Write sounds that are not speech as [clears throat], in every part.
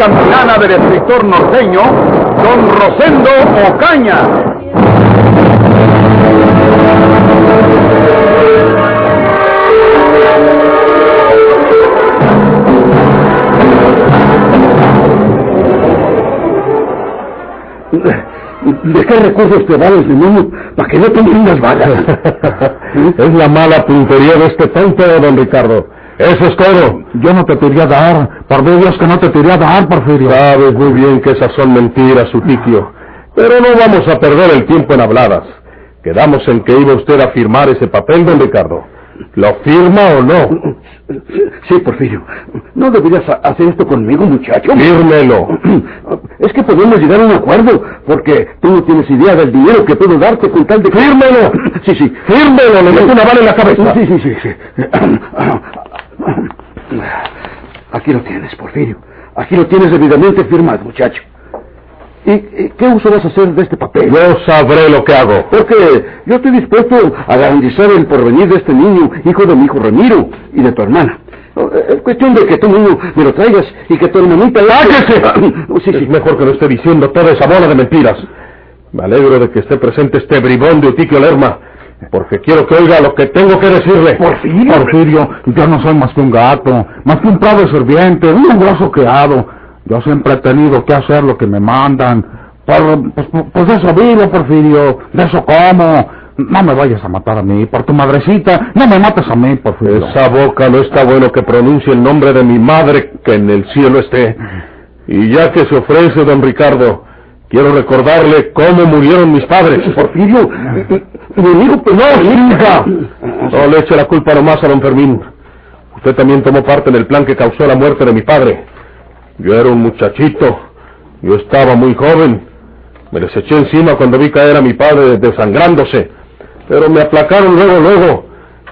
campilana del escritor norteño, Don Rosendo Ocaña. ¿De qué recursos te vales, demonio? Para que no te las balas. [laughs] es la mala puntería de este tonto, don Ricardo. Eso es todo. Yo no te quería dar. Por Dios que no te quería dar, Porfirio. Sabes muy bien que esas son mentiras, su tiquio. Pero no vamos a perder el tiempo en habladas. Quedamos en que iba usted a firmar ese papel, don Ricardo. ¿Lo firma o no? Sí, Porfirio. No deberías hacer esto conmigo, muchacho. Fírmelo. [clears throat] Es que podemos llegar a un acuerdo, porque tú no tienes idea del dinero que puedo darte con tal de... ¡Fírmelo! Sí, sí. ¡Fírmelo! Le meto una bala en la cabeza. Sí, sí, sí, sí. [clears throat] [laughs] Aquí lo tienes, Porfirio. Aquí lo tienes debidamente firmado, muchacho. ¿Y, qué uso vas a hacer de este papel? Yo sabré lo que hago. Porque yo estoy dispuesto a garantizar el porvenir de este niño, hijo de mi hijo Ramiro y de tu hermana. Es cuestión de que tu niño me lo traigas y que tu hermanita... ¡Cállese! [laughs] Sí, sí. Es mejor que no esté diciendo toda esa bola de mentiras. Me alegro de que esté presente este bribón de Utiquio Lerma, porque quiero que oiga lo que tengo que decirle. Porfirio. Porfirio, yo no soy más que un gato, más que un prado serviente, un grosso criado. Yo siempre he tenido que hacer lo que me mandan. Por, pues, pues de eso vivo, Porfirio. De eso como. No me vayas a matar a mí. Por tu madrecita, no me mates a mí, Porfirio. Esa boca no está bueno que pronuncie el nombre de mi madre, que en el cielo esté. Y ya que se ofrece, don Ricardo, quiero recordarle cómo murieron mis padres. Porfirio, mi amigo, pues no, hija. No le eche la culpa nomás a don Fermín. Usted también tomó parte en el plan que causó la muerte de mi padre. Yo era un muchachito, yo estaba muy joven. Me les eché encima cuando vi caer a mi padre desangrándose. Pero me aplacaron luego, luego.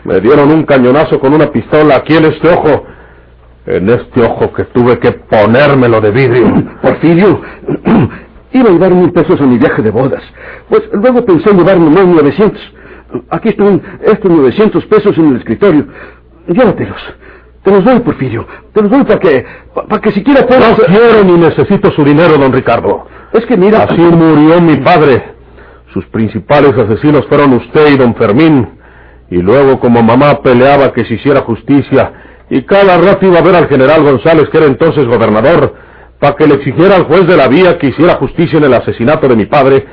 Me dieron un cañonazo con una pistola aquí en este ojo. En este ojo que tuve que ponérmelo de vidrio. Porfirio, iba a llevar mil pesos a mi viaje de bodas. Pues luego pensé en llevarme más 900. Aquí están estos 900 pesos en el escritorio. Llévatelos. Te los doy, Porfirio. Te los doy para que, para que siquiera puedas... No quiero ni necesito su dinero, don Ricardo. Es que mira... Así murió mi padre. Sus principales asesinos fueron usted y don Fermín. Y luego, como mamá peleaba que se hiciera justicia, y cada rato iba a ver al general González, que era entonces gobernador, para que le exigiera al juez de la vía que hiciera justicia en el asesinato de mi padre,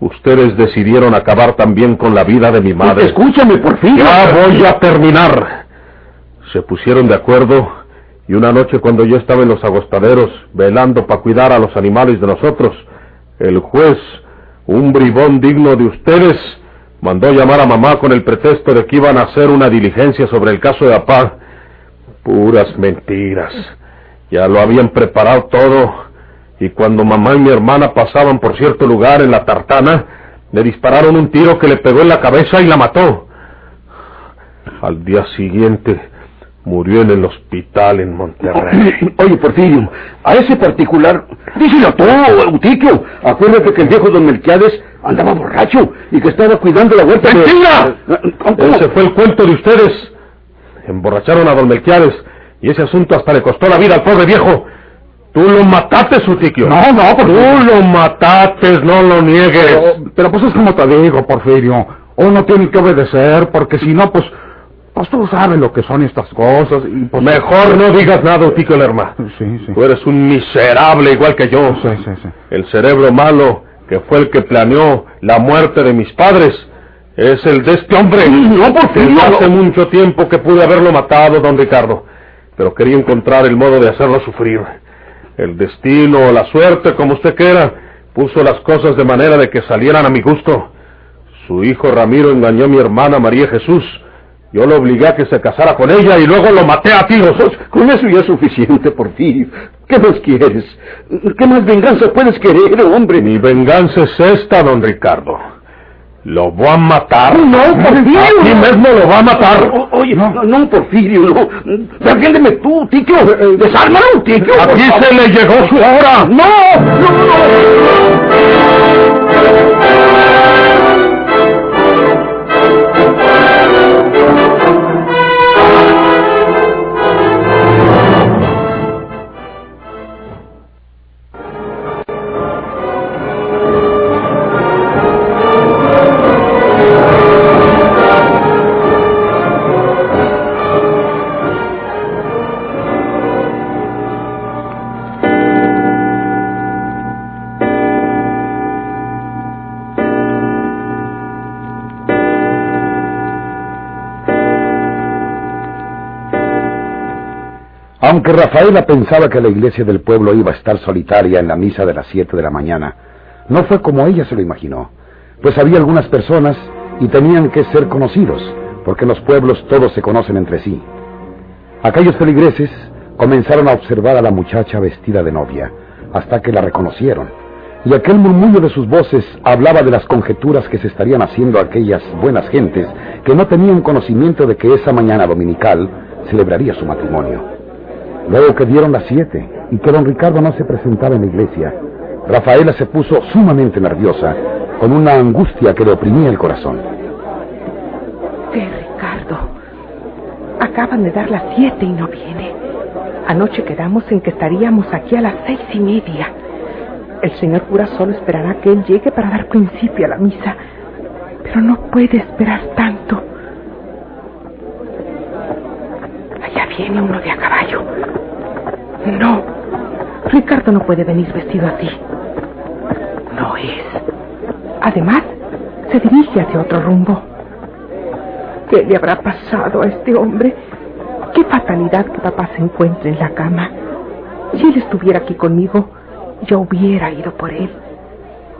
ustedes decidieron acabar también con la vida de mi madre. Escúchame, Porfirio. Ya voy a terminar se pusieron de acuerdo y una noche cuando yo estaba en los agostaderos velando para cuidar a los animales de nosotros, el juez, un bribón digno de ustedes, mandó llamar a mamá con el pretexto de que iban a hacer una diligencia sobre el caso de Apá. Puras mentiras. Ya lo habían preparado todo y cuando mamá y mi hermana pasaban por cierto lugar en la tartana, le dispararon un tiro que le pegó en la cabeza y la mató. Al día siguiente, Murió en el hospital en Monterrey. [clears throat] Oye, Porfirio, a ese particular, díselo tú, Eutiquio. Acuérdate que el viejo don Melquiades andaba borracho y que estaba cuidando la huerta ¡Mentira! Ese fue el cuento de ustedes. Emborracharon a don Melquiades y ese asunto hasta le costó la vida al pobre viejo. Tú lo mataste, Eutiquio. No, no, Porfirio. Tú lo mataste, no lo niegues. Pero, pero pues es como te digo, Porfirio. Uno tiene que obedecer porque si no, pues pues tú sabes lo que son estas cosas y pues... Mejor no digas nada, Tico Lerma. Sí, sí. Tú eres un miserable igual que yo. Sí, sí, sí. El cerebro malo, que fue el que planeó la muerte de mis padres, es el de este hombre. No, por fin. Hace mucho tiempo que pude haberlo matado, don Ricardo, pero quería encontrar el modo de hacerlo sufrir. El destino o la suerte, como usted quiera, puso las cosas de manera de que salieran a mi gusto. Su hijo Ramiro engañó a mi hermana María Jesús, Yo lo obligué a que se casara con ella y luego lo maté a tiros. Con eso ya es suficiente, Porfirio. ¿Qué más quieres? ¿Qué más venganza puedes querer, hombre? Mi venganza es esta, don Ricardo. ¿Lo voy a matar? No, Porfirio. Aquí mismo lo va a matar. O- oye, no, no, Porfirio, no. Defiéndeme tú, Tiquio. Desármalo, Tiquio. por Aquí favor. se le llegó su hora. No, no, no. Aunque Rafaela pensaba que la iglesia del pueblo iba a estar solitaria en la misa de las siete de la mañana, no fue como ella se lo imaginó, pues había algunas personas y tenían que ser conocidos, porque en los pueblos todos se conocen entre sí. Aquellos feligreses comenzaron a observar a la muchacha vestida de novia, hasta que la reconocieron, y aquel murmullo de sus voces hablaba de las conjeturas que se estarían haciendo aquellas buenas gentes que no tenían conocimiento de que esa mañana dominical celebraría su matrimonio. Luego que dieron las siete y que don Ricardo no se presentaba en la iglesia, Rafaela se puso sumamente nerviosa, con una angustia que le oprimía el corazón. ¿Qué, Ricardo? Acaban de dar las siete y no viene. Anoche quedamos en que estaríamos aquí a las seis y media. El señor cura solo esperará que él llegue para dar principio a la misa. Pero no puede esperar tanto. Allá viene uno de a caballo. No. Ricardo no puede venir vestido así. No es. Además, se dirige hacia otro rumbo. ¿Qué le habrá pasado a este hombre? Qué fatalidad que papá se encuentre en la cama. Si él estuviera aquí conmigo, yo hubiera ido por él.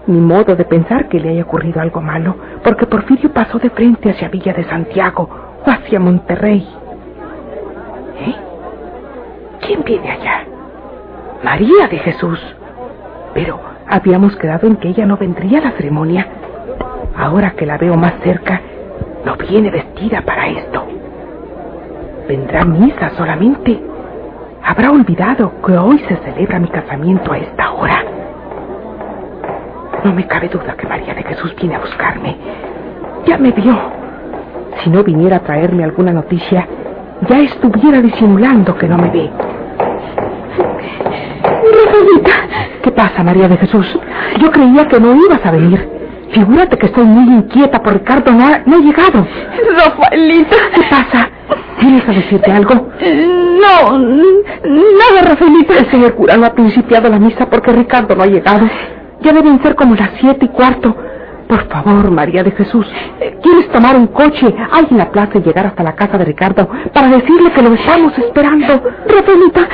Ni modo de pensar que le haya ocurrido algo malo, porque Porfirio pasó de frente hacia Villa de Santiago o hacia Monterrey. ¿Eh? ¿Quién viene allá? María de Jesús. Pero habíamos quedado en que ella no vendría a la ceremonia. Ahora que la veo más cerca, no viene vestida para esto. Vendrá misa solamente. Habrá olvidado que hoy se celebra mi casamiento a esta hora. No me cabe duda que María de Jesús viene a buscarme. Ya me vio. Si no viniera a traerme alguna noticia, ya estuviera disimulando que no me ve. Rafaelita. ¿Qué pasa, María de Jesús? Yo creía que no ibas a venir. Figúrate que estoy muy inquieta por Ricardo. No ha, no ha llegado. Rafaelita. ¿Qué pasa? ¿Quieres a decirte algo? No, nada, Rafaelita. El señor cura no ha principiado la misa porque Ricardo no ha llegado. Ya deben ser como las siete y cuarto. Por favor, María de Jesús, ¿quieres tomar un coche ahí en la plaza y llegar hasta la casa de Ricardo para decirle que lo estamos esperando? Rafaelita,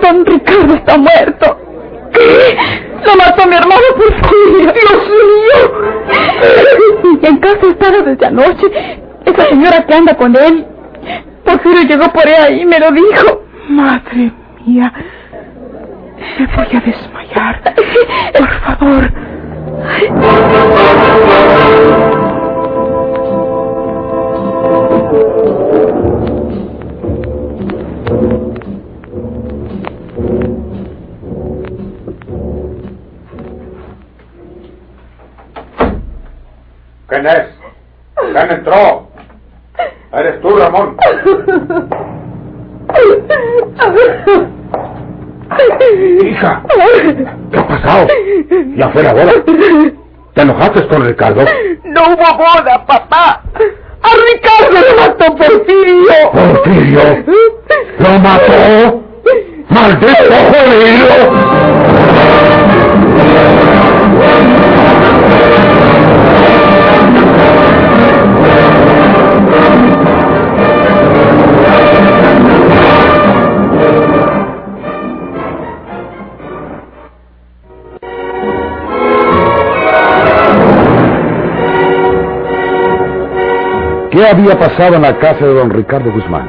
don Ricardo está muerto. ¿Qué? Lo mató mi hermano Porfirio. Dios mío. En casa estaba desde anoche. Esa señora que anda con él. Porfirio llegó por ahí y me lo dijo. Madre mía, me voy a desmayar. Por favor. ¿Quién es? ¿Quién entró? ¿Eres tú, Ramón? [laughs] Hija, ¿qué [laughs] ha pasado? ¿Ya fue la boda? ¿Te enojaste con Ricardo? No hubo boda, papá. A Ricardo lo mató Porfirio. ¿Porfirio? ¿Lo mató? ¡Maldito jodido! ¿Qué había pasado en la casa de don Ricardo Guzmán?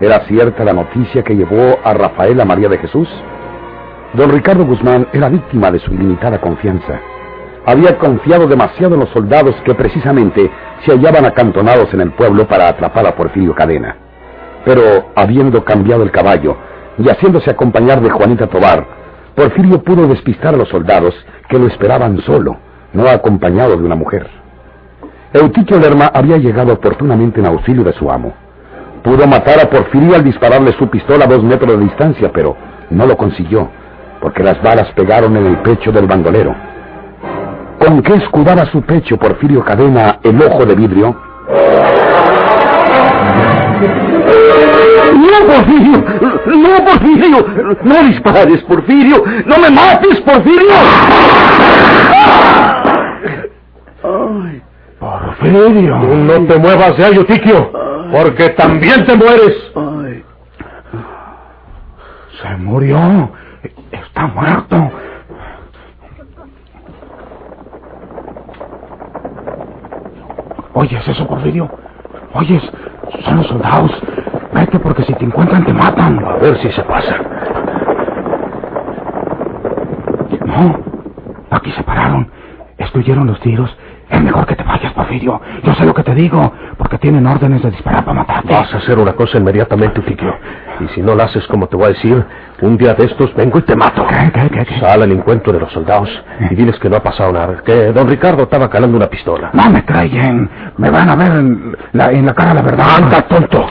¿Era cierta la noticia que llevó a Rafaela María de Jesús? Don Ricardo Guzmán era víctima de su ilimitada confianza. Había confiado demasiado en los soldados que precisamente se hallaban acantonados en el pueblo para atrapar a Porfirio Cadena. Pero habiendo cambiado el caballo y haciéndose acompañar de Juanita Tobar, Porfirio pudo despistar a los soldados que lo esperaban solo, no acompañado de una mujer. Eutiquio Lerma había llegado oportunamente en auxilio de su amo. Pudo matar a Porfirio al dispararle su pistola a dos metros de distancia, pero no lo consiguió, porque las balas pegaron en el pecho del bandolero. ¿Con qué escudaba su pecho Porfirio Cadena el ojo de vidrio? No, Porfirio, no, Porfirio, no dispares, Porfirio, no me mates, Porfirio. Ay, No te muevas de ahí, porque también te mueres. Ay. Se murió. Está muerto. ¿Oyes eso, Porfirio? ¿Oyes? Son los soldados. Vete porque si te encuentran te matan. A ver si se pasa. No, aquí se pararon. Estuvieron los tiros. Es mejor que te vayas, Porfirio. Yo sé lo que te digo, porque tienen órdenes de disparar para matarte. Vas a hacer una cosa inmediatamente, Otiquio. Y si no la haces como te voy a decir, un día de estos vengo y te mato. ¿Qué, qué, qué, qué? Sal al encuentro de los soldados y diles que no ha pasado nada. Que don Ricardo estaba calando una pistola. No me creen. Me van a ver en la, en la cara la verdad. ¡Anda, tonto!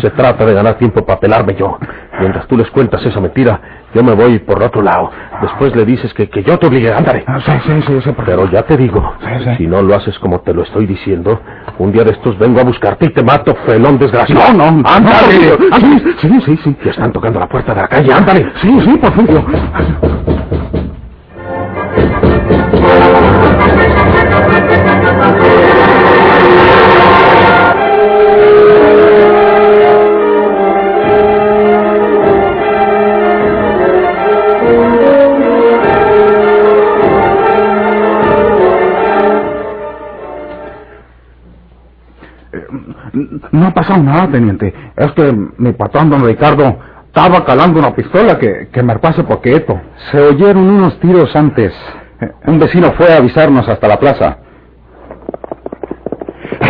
Se trata de ganar tiempo para pelarme yo. Mientras tú les cuentas esa mentira, yo me voy por otro lado. Después le dices que, que yo te obligué, ándale. Ah, Sí, sí, sí, sí, Pero ya te digo, Sí, sí. si no lo haces como te lo estoy diciendo, un día de estos vengo a buscarte y te mato, felón desgraciado. No, no, ándale. no, Ah, sí, sí, sí. Ya están tocando la puerta de la calle, ándale. Sí, sí, Porfirio. No ha pasado nada, teniente. Es que mi patrón, don Ricardo, estaba calando una pistola que, que me pase poquito. Se oyeron unos tiros antes. Un vecino fue a avisarnos hasta la plaza.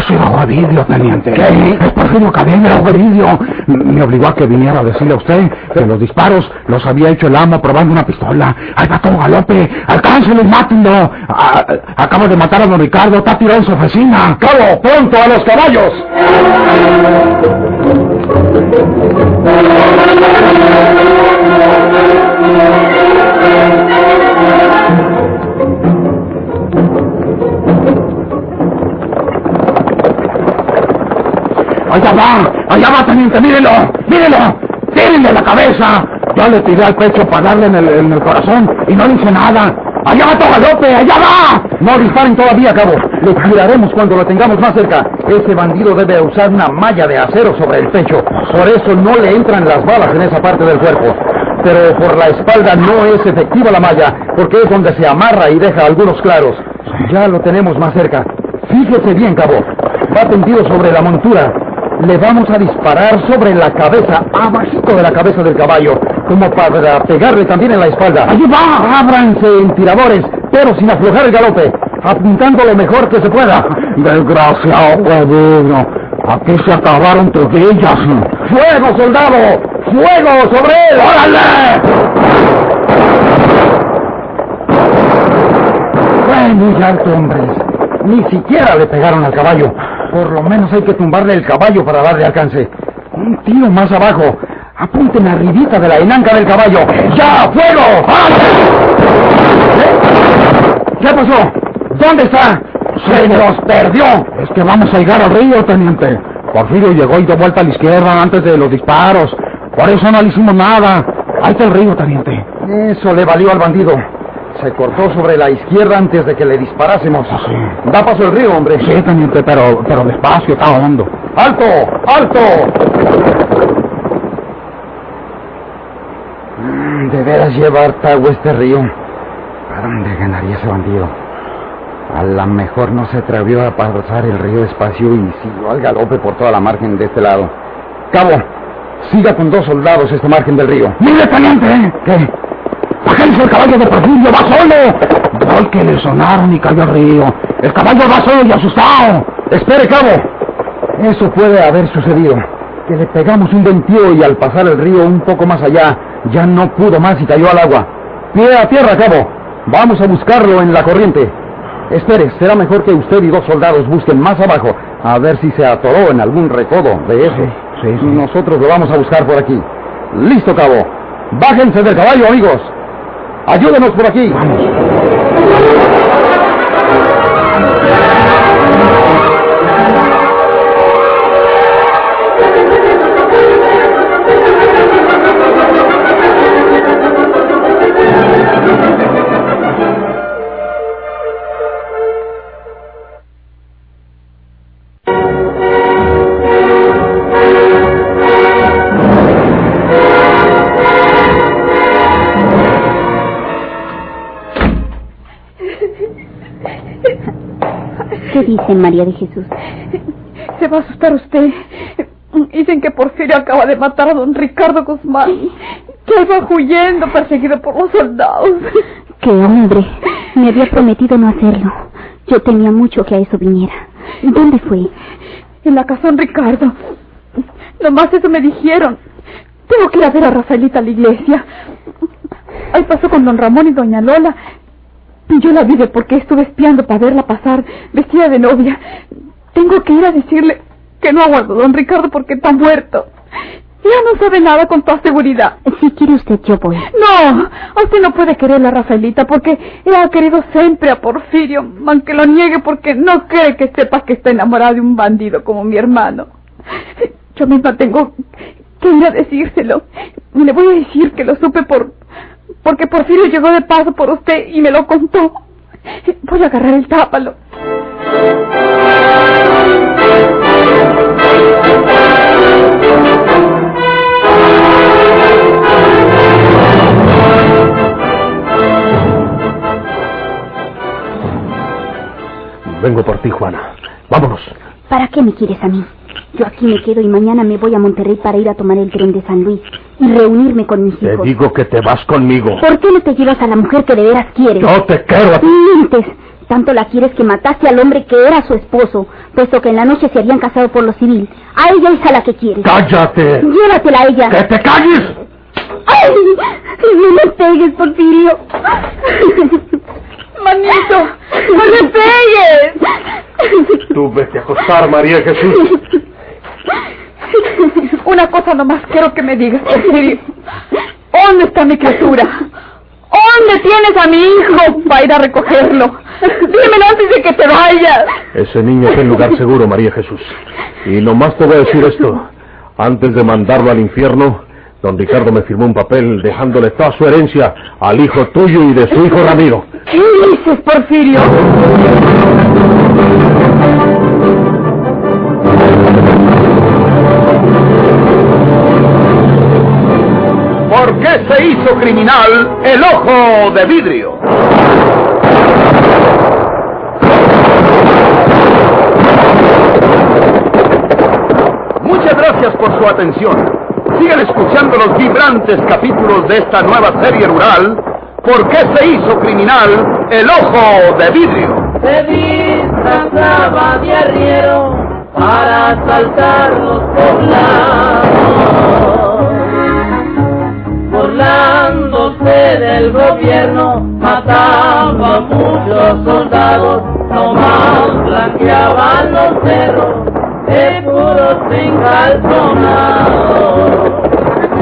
Eso era Ovidio, teniente. ¿Qué? Es Porfirio Cadena, era Ovidio. Me obligó a que viniera a decirle a usted que los disparos los había hecho el amo probando una pistola. Ahí va todo galope. Alcáncenlo y mátenlo. Acabo de matar a don Ricardo. Está tirado en su oficina. ¡Cabo! ¡Pronto a los caballos! Allá va, allá va, teniente, mírelo, mírelo, tírenle la cabeza. Yo le tiré al pecho para darle en el, corazón y no le hice nada. Allá va todo galope, allá va. No disparen todavía, cabo. Le tiraremos cuando lo tengamos más cerca. Ese bandido debe usar una malla de acero sobre el pecho. Por eso no le entran las balas en esa parte del cuerpo. Pero por la espalda no es efectiva la malla, porque es donde se amarra y deja algunos claros. Ya lo tenemos más cerca. Fíjese bien, cabo. Va tendido sobre la montura. Le vamos a disparar sobre la cabeza, abajito de la cabeza del caballo, como para pegarle también en la espalda. Allí va. Ábranse en tiradores, pero sin aflojar el galope, apuntando lo mejor que se pueda. Desgraciado, huevudo. Aquí se acabaron tus villas. ¡Fuego, soldado! ¡Fuego sobre él! ¡Órale! Muy alto, hombres. Ni siquiera le pegaron al caballo. Por lo menos hay que tumbarle el caballo para darle alcance. Un tiro más abajo. Apunten arribita de la enanca del caballo. ¡Ya, fuego! ¿Eh? ¿Qué pasó? ¿Dónde está? ¡Se nos perdió! Es que vamos a llegar al río, teniente. Porfirio llegó y dio vuelta a la izquierda antes de los disparos. Por eso no le hicimos nada. Ahí está el río, teniente. Eso le valió al bandido. Se cortó sobre la izquierda antes de que le disparásemos. Sí. Da paso el río, hombre. Sí, teniente, pero, pero despacio, está hondo. ¡Alto! ¡Alto! Mm, De veras lleva harta agua este río. ¿Para dónde ganaría ese bandido? A lo mejor no se atrevió a pasar el río despacio y siguió al galope por toda la margen de este lado. Cabo, siga con dos soldados esta margen del río. ¡Mire, teniente! ¿Qué? ¡Bájense el caballo de Porfirio! ¡Va solo! ¡Gol que le sonaron y cayó al río! ¡El caballo va solo y asustado! ¡Espere, cabo! Eso puede haber sucedido. Que le pegamos un ventío y al pasar el río un poco más allá, ya no pudo más y cayó al agua. Pie a tierra, cabo. Vamos a buscarlo en la corriente. Espere, será mejor que usted y dos soldados busquen más abajo, a ver si se atoró en algún recodo de eso. Sí, sí, sí. Nosotros lo vamos a buscar por aquí. Listo, cabo. Bájense del caballo, amigos. Ayúdenos por aquí. ¿Qué dicen, María de Jesús? Se va a asustar usted. Dicen que Porfirio acaba de matar a don Ricardo Guzmán. Que él va huyendo, perseguido por los soldados. ¡Qué hombre! Me había prometido no hacerlo. Yo tenía mucho que a eso viniera. ¿Dónde fue? En la casa don Ricardo. Nomás eso me dijeron. Tengo que ir a ver a Rafaelita a la iglesia. Ahí pasó con don Ramón y doña Lola. Y yo la vi de por qué estuve espiando para verla pasar vestida de novia. Tengo que ir a decirle que no aguardo don Ricardo porque está muerto. Ya no sabe nada con toda seguridad. Si quiere usted, yo voy. No, usted no puede quererla, Rafaelita, porque ella ha querido siempre a Porfirio, aunque lo niegue porque no cree que sepa que está enamorada de un bandido como mi hermano. Yo misma tengo que ir a decírselo. Y le voy a decir que lo supe por... porque Porfirio llegó de paso por usted y me lo contó. Voy a agarrar el tápalo. Vengo por ti, Juana. Vámonos. ¿Para qué me quieres a mí? Yo aquí me quedo y mañana me voy a Monterrey para ir a tomar el tren de San Luis y reunirme con mis Te hijos. digo que te vas conmigo. ¿Por qué no te llevas a la mujer que de veras quieres? Yo te quiero. Mientes. Tanto la quieres que mataste al hombre que era su esposo, puesto que en la noche se habían casado por lo civil. A ella es a la que quieres. ¡Cállate! Llévatela a ella. ¡Que te calles! ¡Ay! No me pegues, Porfirio. Manito, no le pegues. Tú vete a acostar, María Jesús. Una cosa nomás quiero que me digas, Porfirio. ¿Dónde está mi criatura? ¿Dónde tienes a mi hijo para ir a recogerlo? Dímelo antes de que te vayas. Ese niño está en lugar seguro, María Jesús. Y nomás te voy a decir esto. Antes de mandarlo al infierno, don Ricardo me firmó un papel dejándole toda su herencia al hijo tuyo y de su hijo Ramiro. ¿Qué dices, Porfirio? ¿Por qué se hizo criminal el ojo de vidrio? Muchas gracias por su atención. Sigan escuchando los vibrantes capítulos de esta nueva serie rural. ¿Por qué se hizo criminal el ojo de vidrio? se disfrazaba de arriero para asaltar los poblados. Burlándose del gobierno, mataba a muchos soldados, nomás blanqueaban los cerros sin now.